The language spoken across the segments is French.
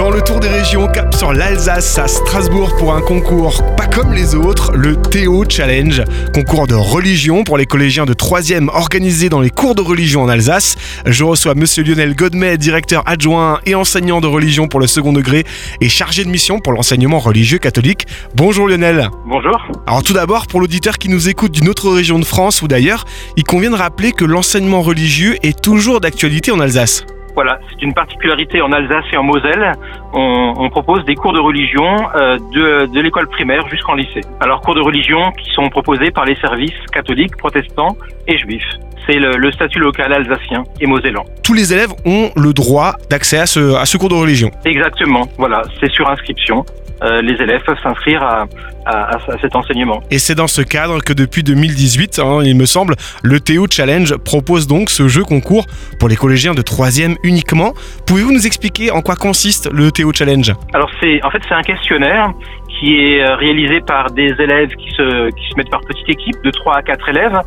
Dans le tour des régions, cap sur l'Alsace à Strasbourg pour un concours pas comme les autres, le Théo Challenge, concours de religion pour les collégiens de 3e organisé dans les cours de religion en Alsace. Je reçois monsieur Lionel Godmet, directeur adjoint et enseignant de religion pour le second degré et chargé de mission pour l'enseignement religieux catholique. Bonjour Lionel. Bonjour. Alors tout d'abord, pour l'auditeur qui nous écoute d'une autre région de France ou d'ailleurs, il convient de rappeler que l'enseignement religieux est toujours d'actualité en Alsace. Voilà, c'est une particularité en Alsace et en Moselle. On, on propose des cours de religion euh, de, de l'école primaire jusqu'en lycée. Alors cours de religion qui sont proposés par les services catholiques, protestants et juifs. C'est le, le statut local alsacien et mosellan. Tous les élèves ont le droit d'accès à ce, à ce cours de religion. Exactement, voilà, c'est sur inscription. Euh, les élèves peuvent s'inscrire à, à, à cet enseignement. Et c'est dans ce cadre que depuis 2018, hein, il me semble, le Théo Challenge propose donc ce jeu concours pour les collégiens de 3e uniquement. Pouvez-vous nous expliquer en quoi consiste le Théo Challenge? Alors c'est en fait c'est un questionnaire qui est euh, réalisé par des élèves qui se qui se mettent par petite équipe de 3 à 4 élèves.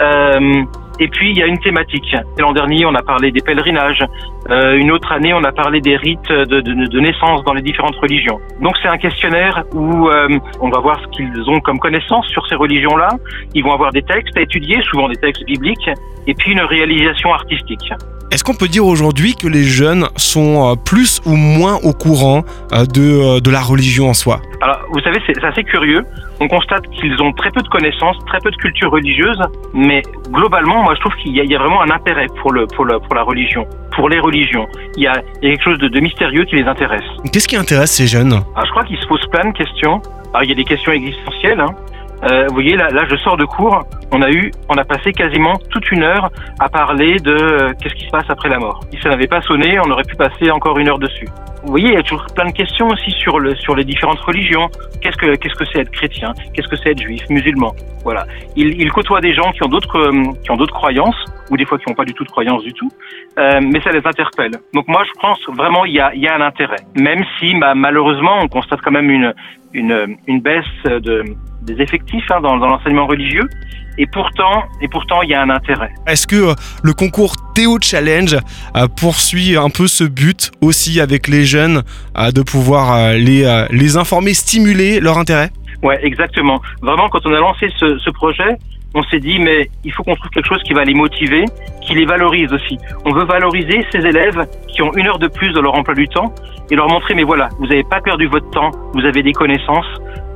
Euh, et puis il y a une thématique. L'an dernier, on a parlé des pèlerinages. Euh, une autre année, on a parlé des rites de, de, de naissance dans les différentes religions. Donc c'est un questionnaire où euh, on va voir ce qu'ils ont comme connaissance sur ces religions-là. Ils vont avoir des textes à étudier, souvent des textes bibliques, et puis une réalisation artistique. Est-ce qu'on peut dire aujourd'hui que les jeunes sont euh, plus ou moins au courant euh, de, euh, de la religion en soi? Alors, vous savez, c'est assez curieux. On constate qu'ils ont très peu de connaissances, très peu de culture religieuse, mais globalement, moi, je trouve qu'il y, a- il y a vraiment un intérêt pour, le, pour, le, pour la religion, pour les religions. Il y a, il y a quelque chose de, de mystérieux qui les intéresse. Qu'est-ce qui intéresse ces jeunes? Alors, je crois qu'ils se posent plein de questions. Alors, il y a des questions existentielles. Hein. Euh, vous voyez, là, là, je sors de cours. On a eu, on a passé quasiment toute une heure à parler de euh, qu'est-ce qui se passe après la mort. Si ça n'avait pas sonné, on aurait pu passer encore une heure dessus. Vous voyez, il y a toujours plein de questions aussi sur le, sur les différentes religions. Qu'est-ce que, qu'est-ce que c'est être chrétien? Qu'est-ce que c'est être juif, musulman? Voilà. Ils, ils côtoient des gens qui ont d'autres, euh, qui ont d'autres croyances ou des fois qui n'ont pas du tout de croyances du tout, euh, mais ça les interpelle. Donc moi, je pense vraiment il y a, il y a un intérêt, même si bah, malheureusement on constate quand même une, une, une baisse de, des effectifs hein, dans, dans l'enseignement religieux, et pourtant, et pourtant il y a un intérêt. Est-ce que euh, le concours Théo Challenge euh, poursuit un peu ce but aussi avec les jeunes euh, de pouvoir les, les informer, stimuler leur intérêt? Ouais, exactement. Vraiment, quand on a lancé ce, ce projet, on s'est dit mais il faut qu'on trouve quelque chose qui va les motiver, qui les valorise aussi. On veut valoriser ces élèves qui ont une heure de plus dans leur emploi du temps et leur montrer mais voilà, vous n'avez pas perdu votre temps, vous avez des connaissances,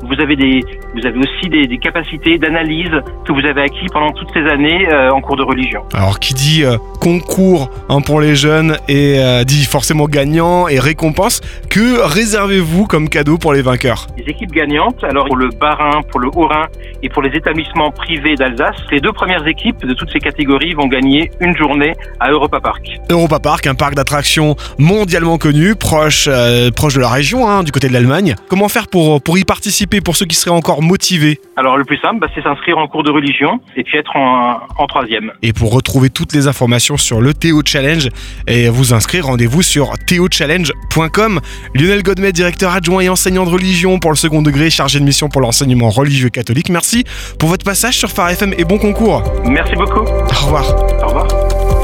vous avez des, vous avez aussi des, des capacités d'analyse que vous avez acquis pendant toutes ces années euh, en cours de religion. Alors qui dit euh, concours hein, pour les jeunes et euh, dit forcément gagnant et récompense, que réservez-vous comme cadeau pour les vainqueurs? Les équipes gagnantes, alors pour le Bas-Rhin, pour le Haut-Rhin et pour les établissements privés d'Alsace, les deux premières équipes de toutes ces catégories vont gagner une journée à Europa Park. Europa Park, un parc d'attractions mondialement connu, proche, euh, proche de la région, hein, du côté de l'Allemagne. Comment faire pour, pour y participer, pour ceux qui seraient encore motivés? Alors le plus simple, bah, c'est s'inscrire en cours de religion et puis être en, en troisième. Et pour retrouver toutes les informations sur le Théo Challenge et vous inscrire, rendez-vous sur théochallenge.com. Lionel Godmet, directeur adjoint et enseignant de religion pour le second degré, chargé de mission pour l'enseignement religieux catholique. Merci pour votre passage sur Phare FM et bon concours. Merci beaucoup. Au revoir. Au revoir.